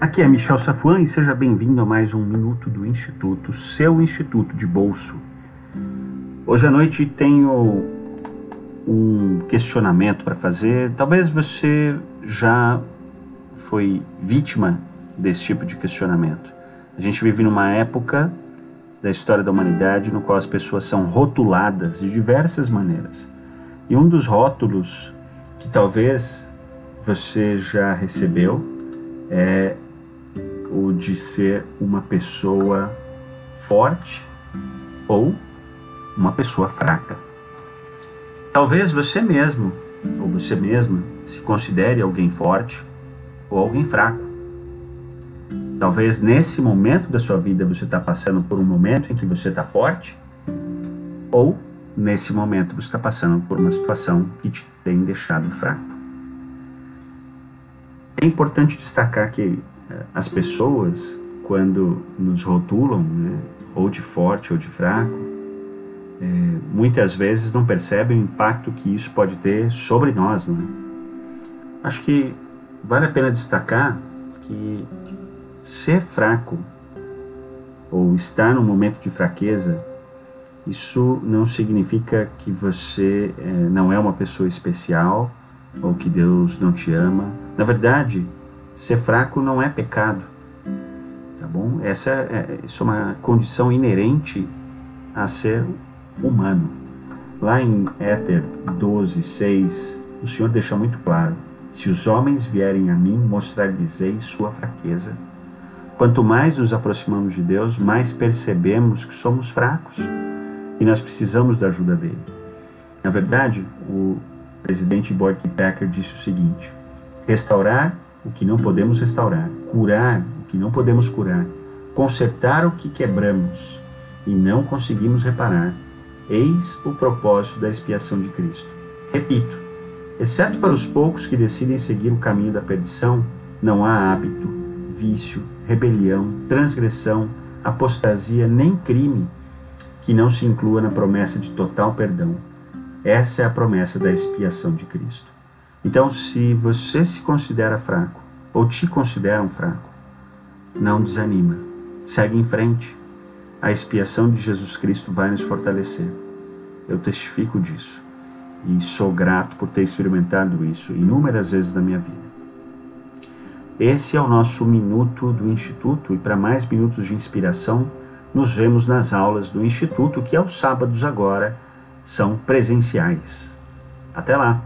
Aqui é Michel Safuan e seja bem-vindo a mais um Minuto do Instituto, seu Instituto de Bolso. Hoje à noite tenho um questionamento para fazer. Talvez você já foi vítima desse tipo de questionamento. A gente vive numa época da história da humanidade no qual as pessoas são rotuladas de diversas maneiras. E um dos rótulos que talvez você já recebeu é o de ser uma pessoa forte ou uma pessoa fraca. Talvez você mesmo ou você mesma se considere alguém forte ou alguém fraco. Talvez nesse momento da sua vida você está passando por um momento em que você está forte, ou nesse momento você está passando por uma situação que te tem deixado fraco. É importante destacar que eh, as pessoas, quando nos rotulam, né, ou de forte ou de fraco, é, muitas vezes não percebem o impacto que isso pode ter sobre nós. Né? Acho que vale a pena destacar que ser fraco ou estar num momento de fraqueza, isso não significa que você é, não é uma pessoa especial ou que Deus não te ama. Na verdade, ser fraco não é pecado, tá bom? Essa é, isso é uma condição inerente a ser humano. Lá em Éter 12, 6, o Senhor deixa muito claro: se os homens vierem a mim, mostrar-lhes-ei sua fraqueza. Quanto mais nos aproximamos de Deus, mais percebemos que somos fracos e nós precisamos da ajuda dele. Na verdade, o presidente Boyd Packer disse o seguinte: restaurar o que não podemos restaurar, curar o que não podemos curar, consertar o que quebramos e não conseguimos reparar. Eis o propósito da expiação de Cristo. Repito, exceto para os poucos que decidem seguir o caminho da perdição, não há hábito, vício, rebelião, transgressão, apostasia nem crime que não se inclua na promessa de total perdão. Essa é a promessa da expiação de Cristo. Então, se você se considera fraco ou te consideram fraco, não desanima. Segue em frente. A expiação de Jesus Cristo vai nos fortalecer. Eu testifico disso e sou grato por ter experimentado isso inúmeras vezes na minha vida. Esse é o nosso minuto do Instituto e para mais minutos de inspiração, nos vemos nas aulas do Instituto, que aos sábados agora são presenciais. Até lá!